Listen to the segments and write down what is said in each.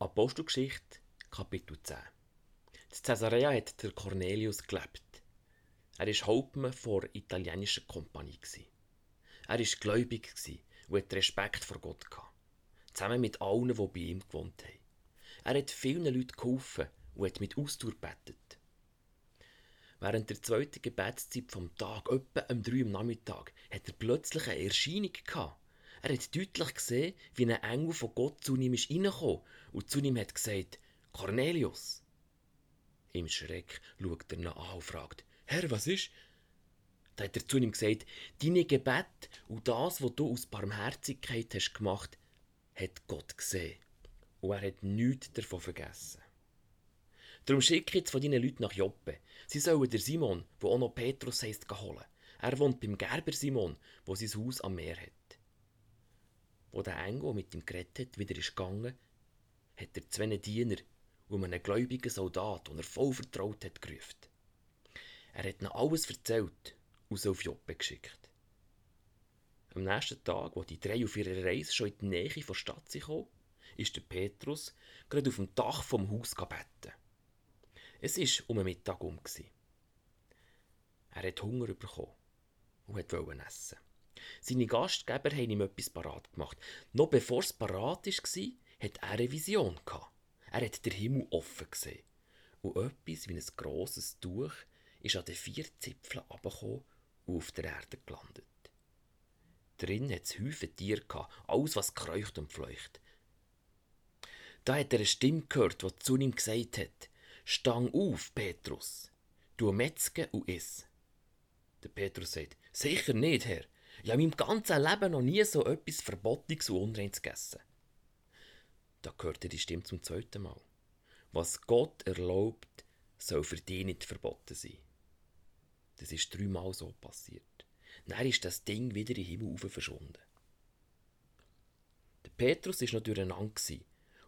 Apostelgeschichte, Kapitel 10 In Caesarea hat der Cornelius gelebt. Er war Hauptmann vor italienischer Kompanie. Er war gläubig und hatte Respekt vor Gott. Zusammen mit allen, die bei ihm gewohnt haben. Er hat vielen Leuten geholfen und hat mit Ausdauer gebetet. Während der zweiten Gebetszeit vom Tag, etwa um drei Uhr Nachmittag, hat er plötzlich eine Erscheinung gehabt. Er hat deutlich gesehen, wie ein Engel von Gott zu ihm ist reingekommen und zu ihm hat gesagt, Cornelius. Im Schreck schaut er ihn an und fragt, Herr, was ist? Da hat er zu ihm gesagt, deine Gebet und das, was du aus Barmherzigkeit hast gemacht, hat Gott gesehen. Und er hat nichts davon vergessen. Darum schicke jetzt von deinen Leuten nach Joppe. Sie sollen der Simon, der auch noch Petrus heisst, holen. Er wohnt beim Gerber Simon, wo sein Haus am Meer hat. Wo der Engel mit ihm geredet hat, wieder ist gegangen, hat er zwei Diener und einen gläubigen Soldat, den er voll vertraut hat, gerufen. Er hat ihnen alles erzählt und sie auf Joppe geschickt. Am nächsten Tag, wo die drei auf ihrer Reise schon in die Nähe der Stadt kamen, ist der Petrus gerade auf dem Dach vom Haus gebeten. Es war um den Mittag um. Er hat Hunger bekommen und wollte essen. Seine Gastgeber haben ihm etwas parat gemacht. Noch bevor es parat war, hat er eine Vision. Er hat den Himmel offen gesehen. Und etwas wie ein grosses Tuch ist an den vier Zipfeln abgekommen und auf der Erde gelandet. Drin hat es Häufen Tiere gehabt, alles was kreucht und fleucht. Da hat er eine Stimme gehört, die zu ihm gesagt hat, Stang auf, Petrus, du Metzge und iss. Der Petrus sagt, sicher nicht, Herr, ich habe in meinem ganzen Leben noch nie so etwas Verbotiges und Unreins gegessen. Da hörte die Stimme zum zweiten Mal. Was Gott erlaubt, soll für dich nicht verboten sein. Das ist dreimal so passiert. Dann ist das Ding wieder in den Himmel verschwunden. Der Petrus war noch durcheinander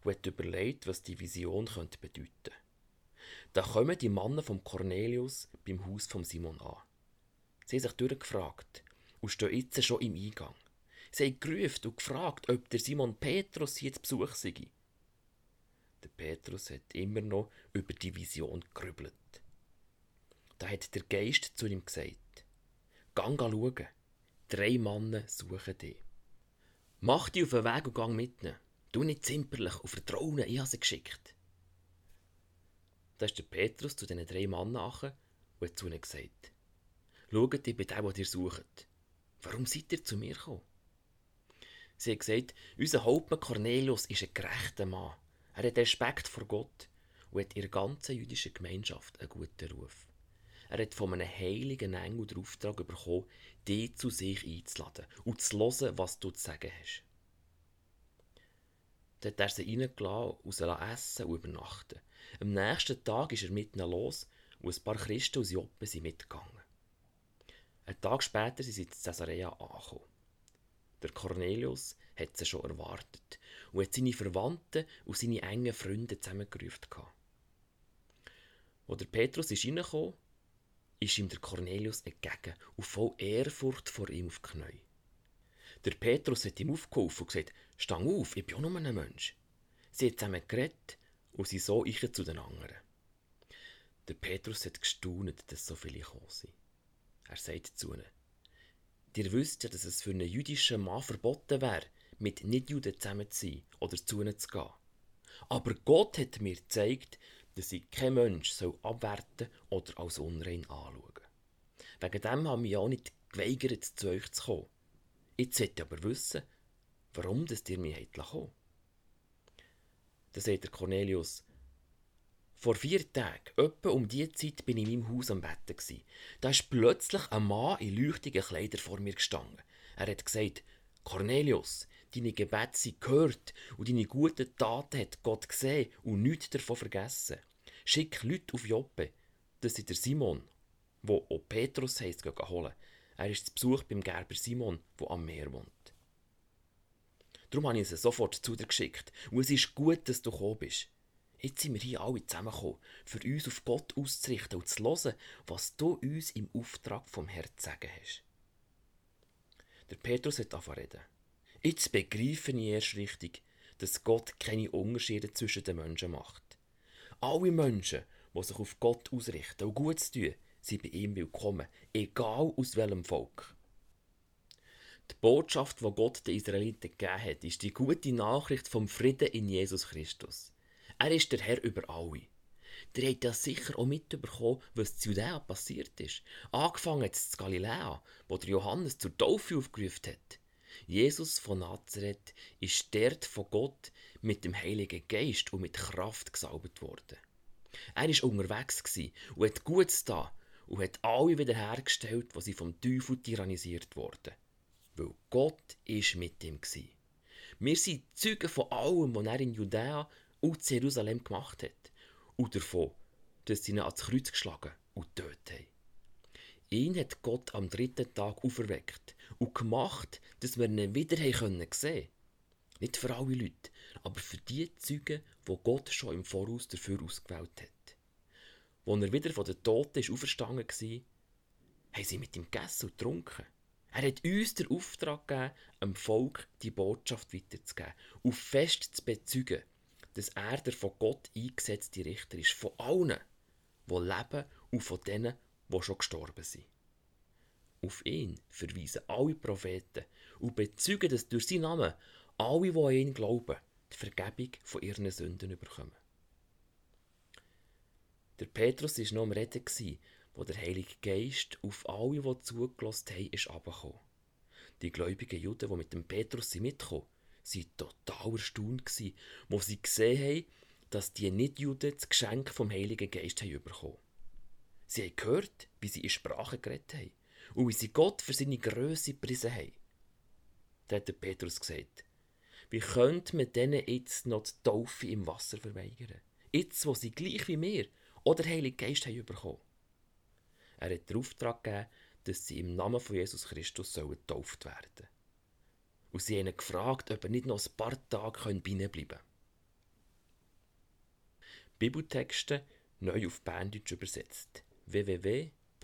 und hat überlegt, was die Vision könnte bedeuten könnte. Da kommen die Männer vom Cornelius beim Haus von Simon an. Sie haben sich durchgefragt, und stehen jetzt schon im Eingang. Sie haben gerufen und gefragt, ob der Simon Petrus hier zu Besuch sei. Der Petrus hat immer noch über die Vision gerübelt. Da hat der Geist zu ihm gesagt: Gang schauen, drei Männer suchen dich. Mach dich auf den Weg und gang mit ihnen. Du nicht zimperlich und vertrauen, ich habe sie geschickt. Da ist der Petrus zu diesen drei Männern und hat zu ihnen gesagt: Schaut, ich bin der, den ihr sucht. Warum seid ihr zu mir gekommen? Sie hat gesagt, unser Hauptmann Cornelius ist ein gerechter Mann. Er hat Respekt vor Gott und hat in der ganzen jüdischen Gemeinschaft einen guten Ruf. Er hat von einem heiligen Engel den Auftrag bekommen, dich zu sich einzuladen und zu hören, was du zu sagen hast. Dann hat er sie reingelassen und sie essen und übernachten. Am nächsten Tag ist er mit ihnen los und ein paar Christen aus Joppe sind mitgegangen. Ein Tag später sind sie in Caesarea angekommen. Der Cornelius hat sie schon erwartet und hat seine Verwandten und seine engen Freunde zusammengerufen. Als der Petrus ist reingekommen, ist ihm der Cornelius entgegen und voll Ehrfurcht vor ihm auf die Knie. Der Petrus hat ihm aufgeholfen und gesagt, «Stang auf, ich bin auch nur ein Mensch.» Sie haben zusammen geredet und sie so ich zu den anderen. Der Petrus hat gestaunt, dass so viele gekommen sind. Er sagt zu ihnen, Ihr wisst ja, dass es für einen jüdischen Mann verboten wäre, mit Nichtjuden zusammen zu sein oder zu ihnen zu gehen. Aber Gott hat mir gezeigt, dass ich kein Mensch soll abwerten oder als unrein anschauen. Wegen dem haben wir ja auch nicht geweigert, zu euch zu kommen. Jetzt sollt ihr aber wissen, warum das ihr mich kommen Da sagt Cornelius, vor vier Tagen, etwa um diese Zeit, bin ich in meinem Haus am Betten. Da ist plötzlich ein Mann in leuchtigen Kleidern vor mir gestanden. Er hat gesagt, Cornelius, deine Gebete sind gehört und deine guten Taten hat Gott gesehen und nichts davon vergessen. Schick Leute auf Joppe, dass sie der Simon, wo auch Petrus heisst, holen. Er ist zu Besuch beim Gerber Simon, wo am Meer wohnt. Darum habe ich sie sofort zu dir geschickt. Und es ist gut, dass du gekommen bist. Jetzt sind wir hier alle zusammengekommen, für uns auf Gott auszurichten und zu hören, was du uns im Auftrag vom Herrn zu sagen hast. Der Petrus hat angefangen reden. Jetzt begreife ich erst richtig, dass Gott keine Unterschiede zwischen den Menschen macht. Alle Menschen, die sich auf Gott ausrichten und Gutes tun, sind bei ihm willkommen, egal aus welchem Volk. Die Botschaft, die Gott den Israeliten gegeben hat, ist die gute Nachricht vom Frieden in Jesus Christus. Er ist der Herr über alle. Der hat ja sicher auch mitbekommen, was zu Judäa passiert ist. Angefangen jetzt zu Galiläa, wo der Johannes zur Taufe aufgerufen hat. Jesus von Nazareth ist dort von Gott mit dem Heiligen Geist und mit Kraft gesalbt worden. Er war unterwegs und hat Gutes da und hat alle wiederhergestellt, die sie vom Teufel tyrannisiert wurden. Weil Gott ist mit ihm. Wir sind Zeugen von allem, was er in Judäa und Jerusalem gemacht hat. Und davon, dass sie ihn ans Kreuz geschlagen und tötet haben. Ihn hat Gott am dritten Tag auferweckt und gemacht, dass wir ihn wieder sehen können. Nicht für alle Leute, aber für die Zeugen, die Gott schon im Voraus dafür ausgewählt hat. Als er wieder von den Toten ist auferstanden war, haben sie mit ihm gegessen und getrunken. Er hat uns den Auftrag gegeben, dem Volk die Botschaft weiterzugeben und fest zu bezeugen, dass er der von Gott eingesetzte Richter ist, von allen, die leben und von denen, die schon gestorben sind. Auf ihn verweisen alle Propheten und bezeugen, dass durch seinen Namen alle, die an ihn glauben, die Vergebung von ihren Sünden bekommen. Der Petrus war noch am Reden, wo der Heilige Geist auf alle, die zugelassen haben, ist. Die gläubigen Juden, die mit dem Petrus mitgekommen sind, waren total erstaunt, als sie gesehen haben, dass die Nichtjuden das Geschenk vom Heiligen Geist haben bekommen. Sie haben gehört, wie sie in Sprachen geredet haben und wie sie Gott für seine Größe gepriesen haben. Da hat der Petrus gesagt, wie könnte man denen jetzt noch die Taufe im Wasser verweigern? Jetzt, wo sie gleich wie mir oder Heilige Geist haben bekommen. Er hat den Auftrag gegeben, dass sie im Namen von Jesus Christus sollen getauft werden. Und sie haben gefragt, ob er nicht noch ein paar Tage bleiben können. Bibeltexte neu auf Berndeutsch übersetzt. www.neu.ch